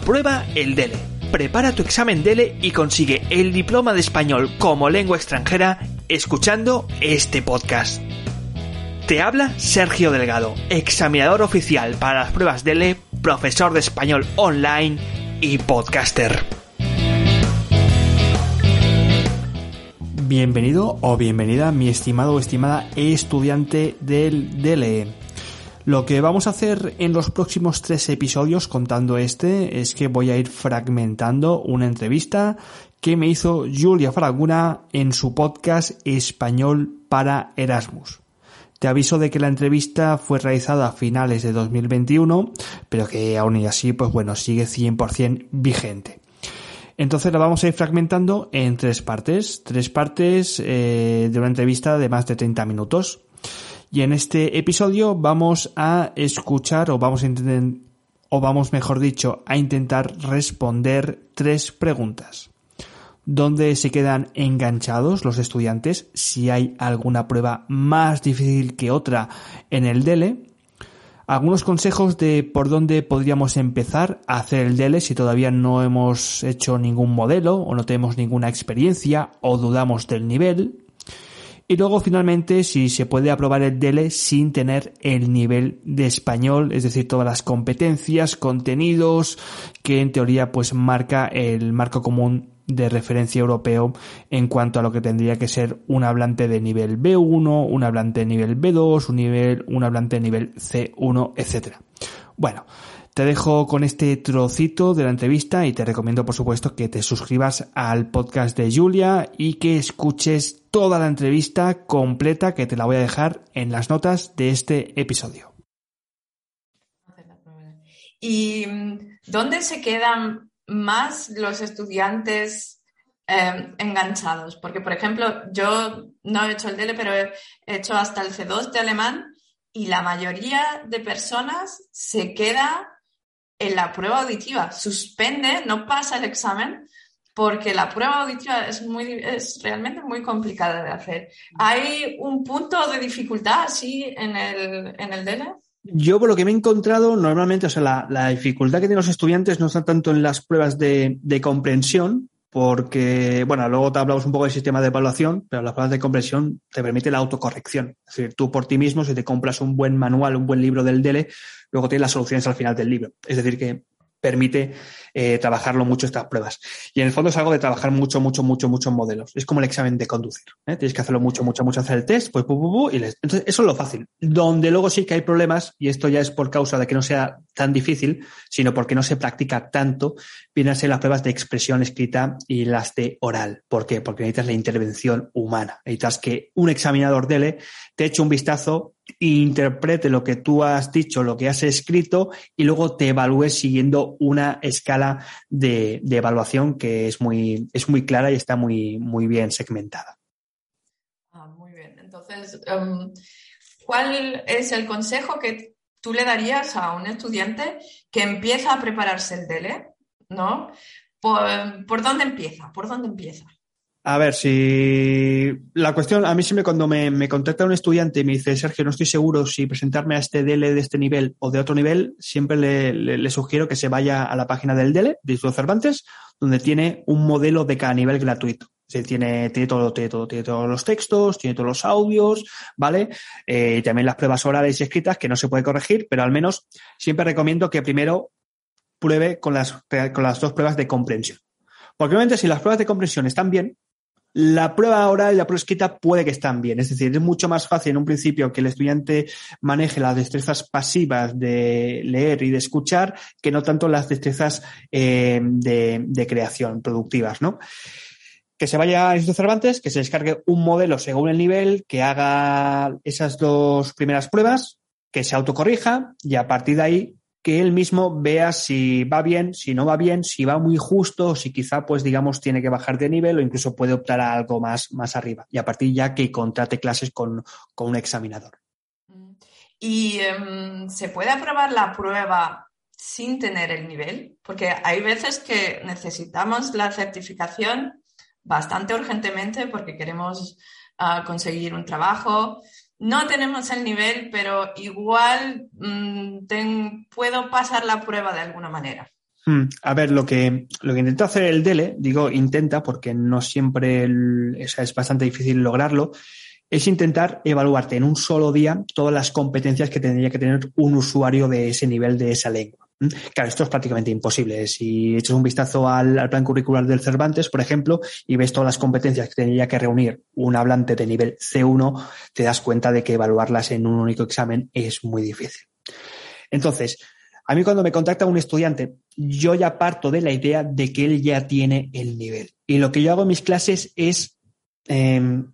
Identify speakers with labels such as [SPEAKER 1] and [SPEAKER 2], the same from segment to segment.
[SPEAKER 1] Aprueba el DELE. Prepara tu examen DELE y consigue el diploma de español como lengua extranjera escuchando este podcast. Te habla Sergio Delgado, examinador oficial para las pruebas DELE, profesor de español online y podcaster. Bienvenido o bienvenida, mi estimado o estimada estudiante del DELE. Lo que vamos a hacer en los próximos tres episodios contando este es que voy a ir fragmentando una entrevista que me hizo Julia Fraguna en su podcast Español para Erasmus. Te aviso de que la entrevista fue realizada a finales de 2021, pero que aún y así, pues bueno, sigue 100% vigente. Entonces la vamos a ir fragmentando en tres partes, tres partes eh, de una entrevista de más de 30 minutos. Y en este episodio vamos a escuchar o vamos a intentar, o vamos mejor dicho, a intentar responder tres preguntas. ¿Dónde se quedan enganchados los estudiantes? Si hay alguna prueba más difícil que otra en el DELE. Algunos consejos de por dónde podríamos empezar a hacer el DELE si todavía no hemos hecho ningún modelo o no tenemos ninguna experiencia o dudamos del nivel. Y luego finalmente si se puede aprobar el DELE sin tener el nivel de español, es decir, todas las competencias, contenidos que en teoría pues marca el marco común de referencia europeo en cuanto a lo que tendría que ser un hablante de nivel B1, un hablante de nivel B2, un nivel, un hablante de nivel C1, etcétera. Bueno, te dejo con este trocito de la entrevista y te recomiendo por supuesto que te suscribas al podcast de Julia y que escuches toda la entrevista completa que te la voy a dejar en las notas de este episodio.
[SPEAKER 2] ¿Y dónde se quedan más los estudiantes eh, enganchados? Porque, por ejemplo, yo no he hecho el DELE, pero he hecho hasta el C2 de alemán y la mayoría de personas se queda en la prueba auditiva, suspende, no pasa el examen porque la prueba auditiva es, muy, es realmente muy complicada de hacer. ¿Hay un punto de dificultad así en el, en el DELE?
[SPEAKER 1] Yo, por lo que me he encontrado, normalmente, o sea, la, la, dificultad que tienen los estudiantes no está tanto en las pruebas de, de, comprensión, porque, bueno, luego te hablamos un poco del sistema de evaluación, pero las pruebas de comprensión te permite la autocorrección. Es decir, tú por ti mismo, si te compras un buen manual, un buen libro del DELE, luego tienes las soluciones al final del libro. Es decir, que permite eh, trabajarlo mucho estas pruebas. Y en el fondo es algo de trabajar mucho, mucho, mucho, muchos modelos. Es como el examen de conducir. ¿eh? Tienes que hacerlo mucho, mucho, mucho, hacer el test, pues, pu, pu, pu, y les... Entonces, eso es lo fácil. Donde luego sí que hay problemas, y esto ya es por causa de que no sea tan difícil, sino porque no se practica tanto, vienen a ser las pruebas de expresión escrita y las de oral. ¿Por qué? Porque necesitas la intervención humana. Necesitas que un examinador DELE te eche un vistazo interprete lo que tú has dicho, lo que has escrito y luego te evalúes siguiendo una escala de, evaluación que es muy, es muy clara y está muy, muy bien segmentada.
[SPEAKER 2] Ah, muy bien. Entonces, um, ¿cuál es el consejo que tú le darías a un estudiante que empieza a prepararse el DELE? ¿No? ¿Por, ¿por dónde empieza? ¿Por dónde empieza?
[SPEAKER 1] A ver, si la cuestión, a mí siempre cuando me, contacta un estudiante y me dice, Sergio, no estoy seguro si presentarme a este DELE de este nivel o de otro nivel, siempre le, sugiero que se vaya a la página del DELE, de Instituto Cervantes, donde tiene un modelo de cada nivel gratuito. Se tiene, tiene todo, tiene todos los textos, tiene todos los audios, ¿vale? Eh, también las pruebas orales y escritas que no se puede corregir, pero al menos siempre recomiendo que primero pruebe con las, con las dos pruebas de comprensión. Porque obviamente si las pruebas de comprensión están bien, la prueba oral y la prueba escrita puede que estén bien. Es decir, es mucho más fácil en un principio que el estudiante maneje las destrezas pasivas de leer y de escuchar que no tanto las destrezas eh, de, de, creación productivas, ¿no? Que se vaya a Instituto Cervantes, que se descargue un modelo según el nivel, que haga esas dos primeras pruebas, que se autocorrija y a partir de ahí que él mismo vea si va bien, si no va bien, si va muy justo, si quizá, pues digamos, tiene que bajar de nivel o incluso puede optar a algo más, más arriba. Y a partir ya que contrate clases con, con un examinador.
[SPEAKER 2] ¿Y em, se puede aprobar la prueba sin tener el nivel? Porque hay veces que necesitamos la certificación bastante urgentemente porque queremos ah, conseguir un trabajo no tenemos el nivel, pero igual mm, puedo pasar la prueba de alguna manera.
[SPEAKER 1] Hmm, a ver, lo que, lo que intenta hacer el DELE, digo intenta porque no siempre es bastante difícil lograrlo, es intentar evaluarte en un solo día todas las competencias que tendría que tener un usuario de ese nivel de esa lengua. Claro, esto es prácticamente imposible. Si echas un vistazo al, plan curricular del Cervantes, por ejemplo, y ves todas las competencias que tendría que reunir un hablante de nivel C1, te das cuenta de que evaluarlas en un único examen es muy difícil. Entonces, a mí cuando me contacta un estudiante, yo ya parto de la idea de que él ya tiene el nivel. Y lo que yo hago en mis clases es em,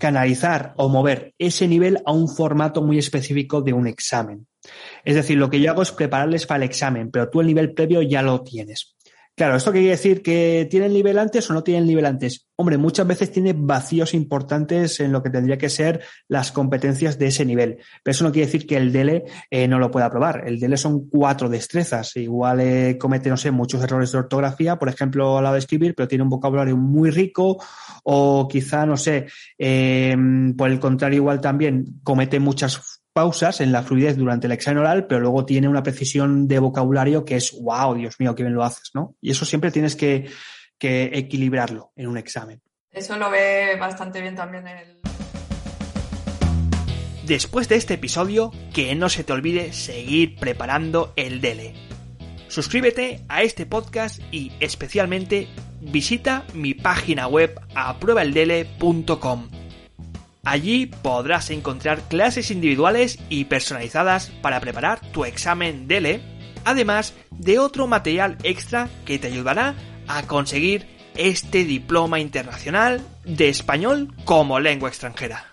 [SPEAKER 1] canalizar o mover ese nivel a un formato muy específico de un examen. Es decir, lo que yo hago es prepararles para el examen, pero tú el nivel previo ya lo tienes. Claro, ¿esto quiere decir que tienen nivel antes o no tienen nivel antes? Hombre, muchas veces tiene vacíos importantes en lo que tendría que ser las competencias de ese nivel. Pero eso no quiere decir que el DELE eh, no lo pueda probar. El DELE son cuatro destrezas. Igual eh, comete, no sé, muchos errores de ortografía, por ejemplo, a la de escribir, pero tiene un vocabulario muy rico o quizá, no sé, eh, por el contrario, igual también comete muchas pausas en la fluidez durante el examen oral, pero luego tiene una precisión de vocabulario que es, wow, Dios mío, qué bien lo haces, ¿no? Y eso siempre tienes que, equilibrarlo en un examen.
[SPEAKER 2] Eso lo ve bastante bien también el...
[SPEAKER 1] Después de este episodio, que no se te olvide seguir preparando el DELE. Suscríbete a este podcast y especialmente visita mi página web apruebaeldele.com Allí podrás encontrar clases individuales y personalizadas para preparar tu examen DELE, además de otro material extra que te ayudará a conseguir este diploma internacional de español como lengua extranjera.